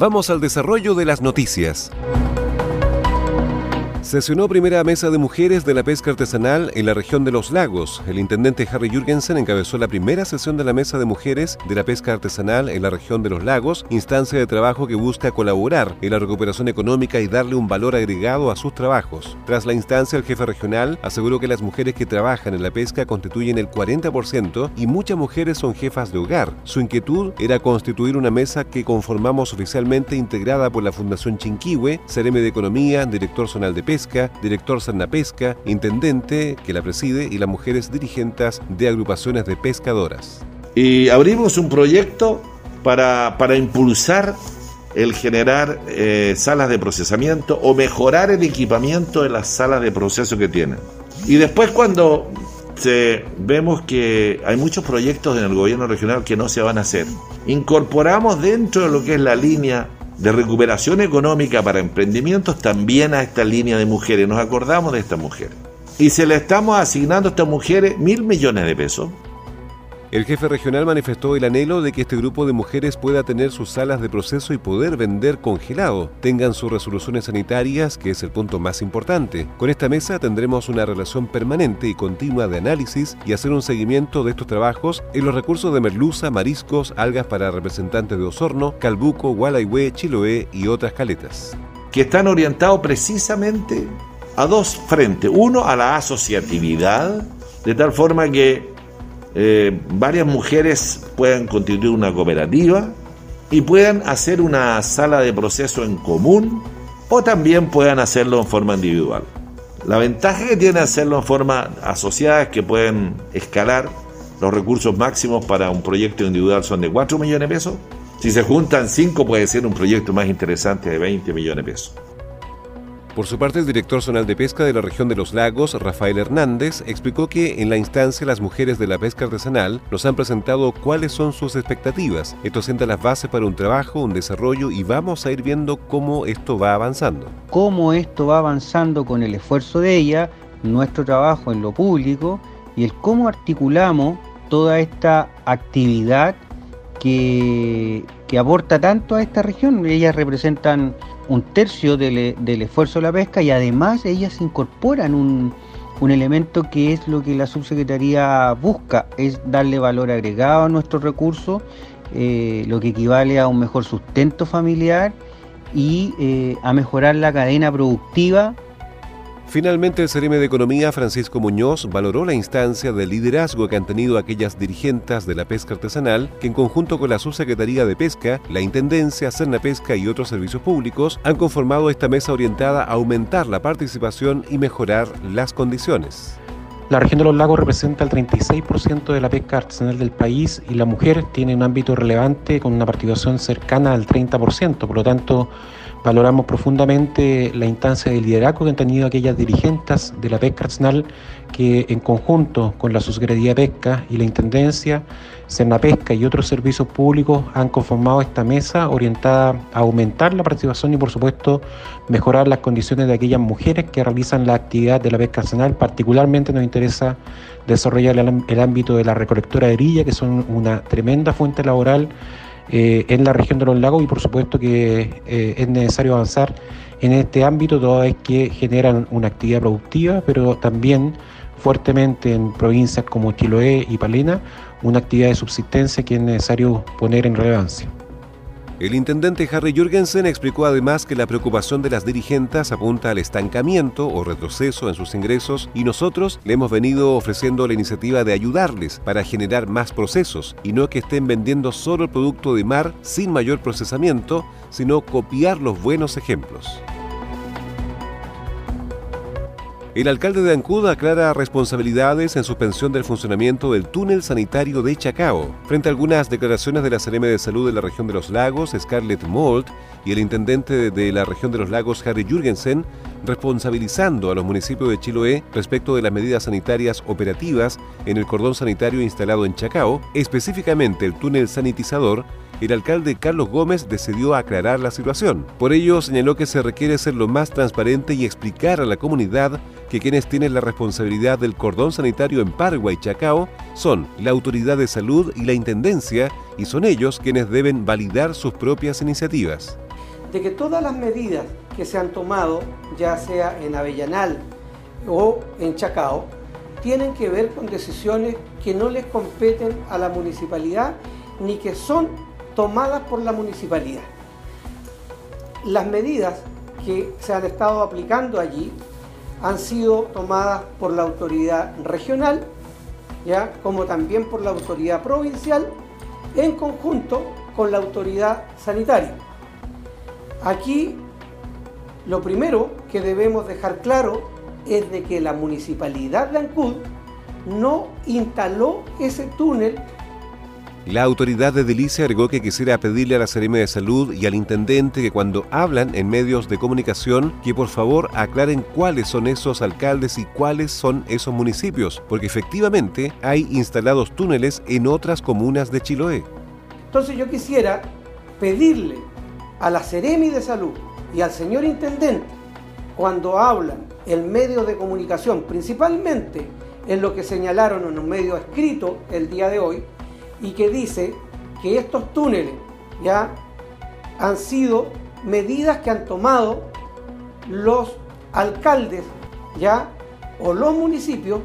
Vamos al desarrollo de las noticias. Sesionó primera mesa de mujeres de la pesca artesanal en la región de los lagos. El intendente Harry Jürgensen encabezó la primera sesión de la mesa de mujeres de la pesca artesanal en la región de los lagos, instancia de trabajo que busca colaborar en la recuperación económica y darle un valor agregado a sus trabajos. Tras la instancia, el jefe regional aseguró que las mujeres que trabajan en la pesca constituyen el 40% y muchas mujeres son jefas de hogar. Su inquietud era constituir una mesa que conformamos oficialmente integrada por la Fundación Chinquihue, Cereme de Economía, Director Zonal de Pesca, director Pesca, intendente que la preside y las mujeres dirigentes de agrupaciones de pescadoras. Y abrimos un proyecto para, para impulsar el generar eh, salas de procesamiento o mejorar el equipamiento de las salas de proceso que tienen. Y después cuando vemos que hay muchos proyectos en el gobierno regional que no se van a hacer, incorporamos dentro de lo que es la línea de recuperación económica para emprendimientos también a esta línea de mujeres. Nos acordamos de estas mujeres. Y se le estamos asignando a estas mujeres mil millones de pesos el jefe regional manifestó el anhelo de que este grupo de mujeres pueda tener sus salas de proceso y poder vender congelado, tengan sus resoluciones sanitarias, que es el punto más importante. Con esta mesa tendremos una relación permanente y continua de análisis y hacer un seguimiento de estos trabajos en los recursos de merluza, mariscos, algas para representantes de Osorno, Calbuco, Gualaihue, Chiloé y otras caletas. Que están orientados precisamente a dos frentes. Uno, a la asociatividad, de tal forma que eh, varias mujeres puedan constituir una cooperativa y puedan hacer una sala de proceso en común o también puedan hacerlo en forma individual. La ventaja que tiene hacerlo en forma asociada es que pueden escalar los recursos máximos para un proyecto individual son de 4 millones de pesos. Si se juntan 5 puede ser un proyecto más interesante de 20 millones de pesos. Por su parte, el director zonal de pesca de la región de los lagos, Rafael Hernández, explicó que en la instancia las mujeres de la pesca artesanal nos han presentado cuáles son sus expectativas. Esto sienta las bases para un trabajo, un desarrollo y vamos a ir viendo cómo esto va avanzando. Cómo esto va avanzando con el esfuerzo de ella, nuestro trabajo en lo público y el cómo articulamos toda esta actividad que, que aporta tanto a esta región. Ellas representan un tercio del, esfuerzo de la pesca y además ellas incorporan un, elemento que es lo que la subsecretaría busca, es darle valor agregado a nuestros recursos, eh, lo que equivale a un mejor sustento familiar y eh, a mejorar la cadena productiva Finalmente, el CRM de Economía, Francisco Muñoz, valoró la instancia de liderazgo que han tenido aquellas dirigentes de la pesca artesanal que en conjunto con la Subsecretaría de Pesca, la Intendencia, Pesca y otros servicios públicos han conformado esta mesa orientada a aumentar la participación y mejorar las condiciones. La región de los lagos representa el 36% de la pesca artesanal del país y la mujer tiene un ámbito relevante con una participación cercana al 30%. Por lo tanto, Valoramos profundamente la instancia de liderazgo que han tenido aquellas dirigentes de la pesca artesanal que en conjunto con la Subsecretaría de Pesca y la Intendencia, Pesca y otros servicios públicos han conformado esta mesa orientada a aumentar la participación y por supuesto mejorar las condiciones de aquellas mujeres que realizan la actividad de la pesca artesanal. Particularmente nos interesa desarrollar el, ámbito de la recolectora de grilla, que son una tremenda fuente laboral eh, en la región de los lagos y por supuesto que eh, es necesario avanzar en este ámbito toda vez que generan una actividad productiva, pero también fuertemente en provincias como Chiloé y Palena, una actividad de subsistencia que es necesario poner en relevancia. El intendente Harry Jürgensen explicó además que la preocupación de las dirigentes apunta al estancamiento o retroceso en sus ingresos y nosotros le hemos venido ofreciendo la iniciativa de ayudarles para generar más procesos y no que estén vendiendo solo el producto de mar sin mayor procesamiento, sino copiar los buenos ejemplos. El alcalde de Ancud aclara responsabilidades en suspensión del funcionamiento del túnel sanitario de Chacao. Frente a algunas declaraciones de la CRM de Salud de la región de los lagos, Scarlett Mold, y el intendente de la región de los lagos, Harry Jürgensen, responsabilizando a los municipios de Chiloé respecto de las medidas sanitarias operativas en el cordón sanitario instalado en Chacao, específicamente el túnel sanitizador el alcalde Carlos Gómez decidió aclarar la situación. Por ello, señaló que se requiere ser lo más transparente y explicar a la comunidad que quienes tienen la responsabilidad del cordón sanitario en Paraguay y Chacao son la autoridad de salud y la intendencia, y son ellos quienes deben validar sus propias iniciativas. De que todas las medidas que se han tomado, ya sea en Avellanal o en Chacao, tienen que ver con decisiones que no les competen a la municipalidad ni que son tomadas por la municipalidad. Las medidas que se han estado aplicando allí han sido tomadas por la autoridad regional, ya como también por la autoridad provincial, en conjunto con la autoridad sanitaria. Aquí lo primero que debemos dejar claro es de que la municipalidad de Ancud no instaló ese túnel la autoridad de Delicia agregó que quisiera pedirle a la Seremi de Salud y al intendente que cuando hablan en medios de comunicación que por favor aclaren cuáles son esos alcaldes y cuáles son esos municipios, porque efectivamente hay instalados túneles en otras comunas de Chiloé. Entonces yo quisiera pedirle a la Seremi de Salud y al señor intendente cuando hablan en medios de comunicación, principalmente en lo que señalaron en un medio escrito el día de hoy, y que dice que estos túneles ya han sido medidas que han tomado los alcaldes ya o los municipios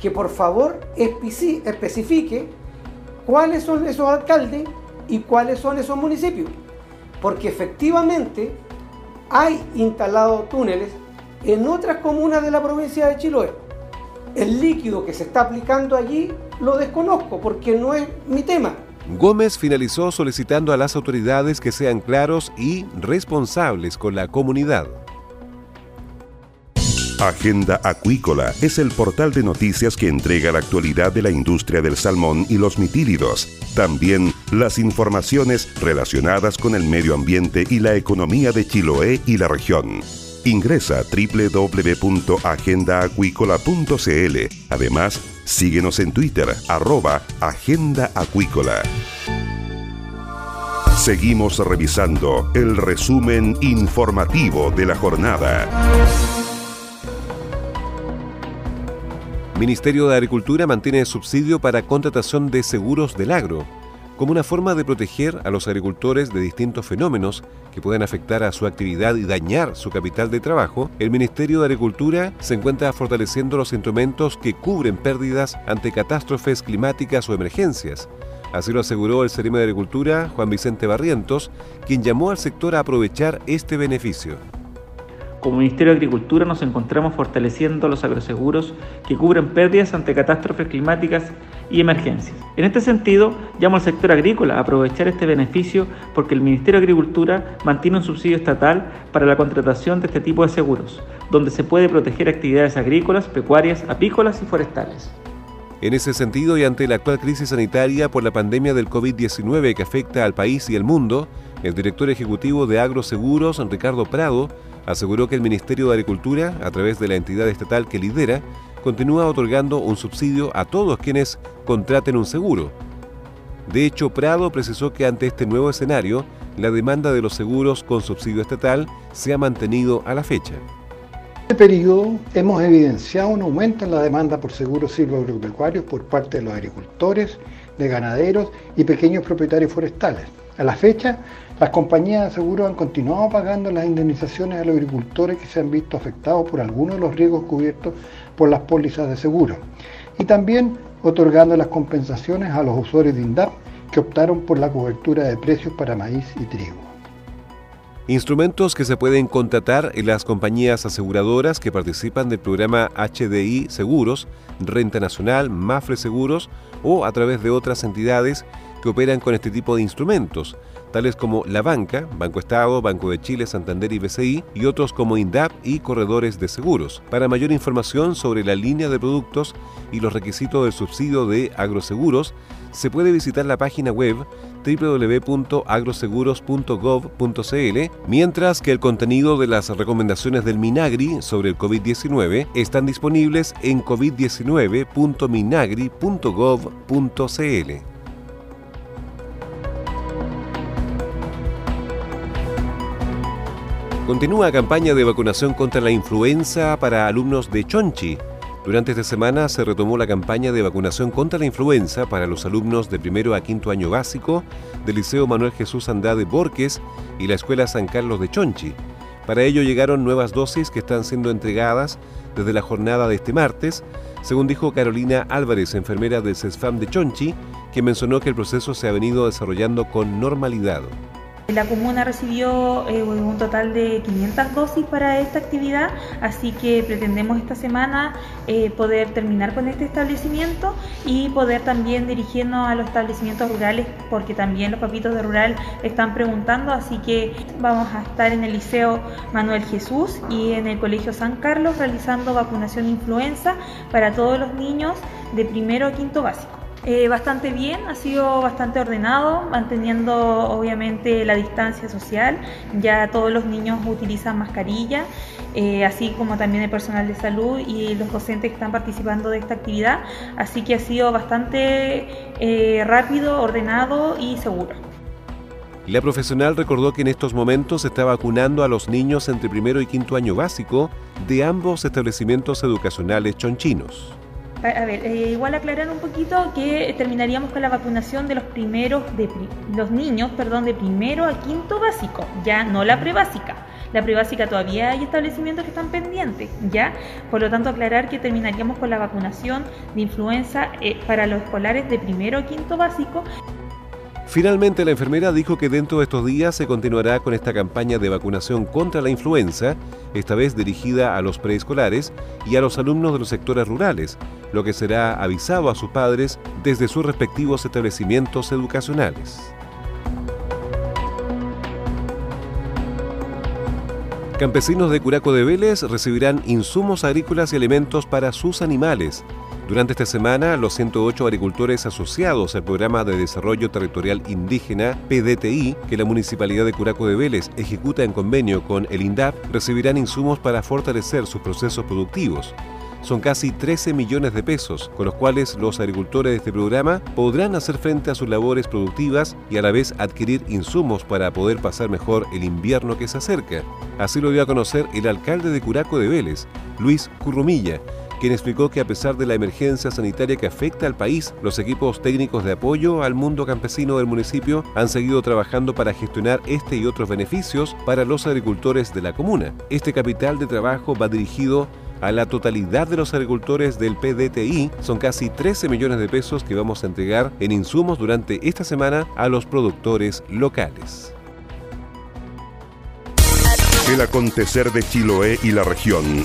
que por favor especifique cuáles son esos alcaldes y cuáles son esos municipios. Porque efectivamente hay instalados túneles en otras comunas de la provincia de Chiloé. El líquido que se está aplicando allí lo desconozco porque no es mi tema. Gómez finalizó solicitando a las autoridades que sean claros y responsables con la comunidad. Agenda Acuícola es el portal de noticias que entrega la actualidad de la industria del salmón y los mitílidos. También las informaciones relacionadas con el medio ambiente y la economía de Chiloé y la región. Ingresa a www.agendaacuícola.cl. Además, síguenos en Twitter, arroba Agenda Acuícola. Seguimos revisando el resumen informativo de la jornada. Ministerio de Agricultura mantiene subsidio para contratación de seguros del agro como una forma de proteger a los agricultores de distintos fenómenos que pueden afectar a su actividad y dañar su capital de trabajo, el Ministerio de Agricultura se encuentra fortaleciendo los instrumentos que cubren pérdidas ante catástrofes climáticas o emergencias. Así lo aseguró el Cerime de Agricultura, Juan Vicente Barrientos, quien llamó al sector a aprovechar este beneficio. Como Ministerio de Agricultura nos encontramos fortaleciendo los agroseguros que cubren pérdidas ante catástrofes climáticas y emergencias. En este sentido, llamo al sector agrícola a aprovechar este beneficio porque el Ministerio de Agricultura mantiene un subsidio estatal para la contratación de este tipo de seguros, donde se puede proteger actividades agrícolas, pecuarias, apícolas y forestales. En ese sentido, y ante la actual crisis sanitaria por la pandemia del COVID-19 que afecta al país y el mundo, el director ejecutivo de Agroseguros, Ricardo Prado, aseguró que el Ministerio de Agricultura, a través de la entidad estatal que lidera, continúa otorgando un subsidio a todos quienes contraten un seguro. De hecho, Prado precisó que ante este nuevo escenario, la demanda de los seguros con subsidio estatal se ha mantenido a la fecha. En este periodo hemos evidenciado un aumento en la demanda por seguros silvoagropecuarios por parte de los agricultores, de ganaderos y pequeños propietarios forestales. A la fecha, las compañías de seguros han continuado pagando las indemnizaciones a los agricultores que se han visto afectados por algunos de los riesgos cubiertos por las pólizas de seguro y también otorgando las compensaciones a los usuarios de INDAP que optaron por la cobertura de precios para maíz y trigo. Instrumentos que se pueden contratar en las compañías aseguradoras que participan del programa HDI Seguros, Renta Nacional, Mafre Seguros o a través de otras entidades que operan con este tipo de instrumentos, tales como La Banca, Banco Estado, Banco de Chile, Santander y BCI, y otros como INDAP y corredores de seguros. Para mayor información sobre la línea de productos y los requisitos del subsidio de agroseguros, se puede visitar la página web www.agroseguros.gov.cl, mientras que el contenido de las recomendaciones del Minagri sobre el COVID-19 están disponibles en covid19.minagri.gov.cl. Continúa campaña de vacunación contra la influenza para alumnos de Chonchi. Durante esta semana se retomó la campaña de vacunación contra la influenza para los alumnos de primero a quinto año básico del Liceo Manuel Jesús Andrade Borques y la Escuela San Carlos de Chonchi. Para ello llegaron nuevas dosis que están siendo entregadas desde la jornada de este martes, según dijo Carolina Álvarez, enfermera del CESFAM de Chonchi, que mencionó que el proceso se ha venido desarrollando con normalidad. La comuna recibió eh, un total de 500 dosis para esta actividad, así que pretendemos esta semana eh, poder terminar con este establecimiento y poder también dirigirnos a los establecimientos rurales, porque también los papitos de rural están preguntando, así que vamos a estar en el Liceo Manuel Jesús y en el Colegio San Carlos realizando vacunación influenza para todos los niños de primero a quinto básico. Eh, bastante bien, ha sido bastante ordenado, manteniendo obviamente la distancia social. Ya todos los niños utilizan mascarilla, eh, así como también el personal de salud y los docentes que están participando de esta actividad. Así que ha sido bastante eh, rápido, ordenado y seguro. La profesional recordó que en estos momentos se está vacunando a los niños entre primero y quinto año básico de ambos establecimientos educacionales chonchinos. A ver, eh, igual aclarar un poquito que terminaríamos con la vacunación de los primeros, de los niños, perdón, de primero a quinto básico, ya no la prebásica. La prebásica todavía hay establecimientos que están pendientes, ¿ya? Por lo tanto, aclarar que terminaríamos con la vacunación de influenza eh, para los escolares de primero a quinto básico. Finalmente, la enfermera dijo que dentro de estos días se continuará con esta campaña de vacunación contra la influenza, esta vez dirigida a los preescolares y a los alumnos de los sectores rurales, lo que será avisado a sus padres desde sus respectivos establecimientos educacionales. Campesinos de Curaco de Vélez recibirán insumos agrícolas y alimentos para sus animales durante esta semana, los 108 agricultores asociados al Programa de Desarrollo Territorial Indígena, PDTI, que la Municipalidad de Curaco de Vélez ejecuta en convenio con el INDAP, recibirán insumos para fortalecer sus procesos productivos son casi 13 millones de pesos, con los cuales los agricultores de este programa podrán hacer frente a sus labores productivas y a la vez adquirir insumos para poder pasar mejor el invierno que se acerca. Así lo dio a conocer el alcalde de Curaco de Vélez, Luis Currumilla, quien explicó que a pesar de la emergencia sanitaria que afecta al país, los equipos técnicos de apoyo al mundo campesino del municipio han seguido trabajando para gestionar este y otros beneficios para los agricultores de la comuna. Este capital de trabajo va dirigido a la totalidad de los agricultores del PDTI. Son casi 13 millones de pesos que vamos a entregar en insumos durante esta semana a los productores locales. El acontecer de Chiloé y la región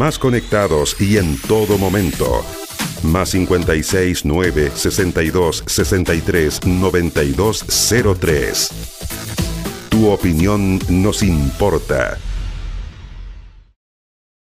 Más conectados y en todo momento. Más 56 9 62 63 92 03. Tu opinión nos importa.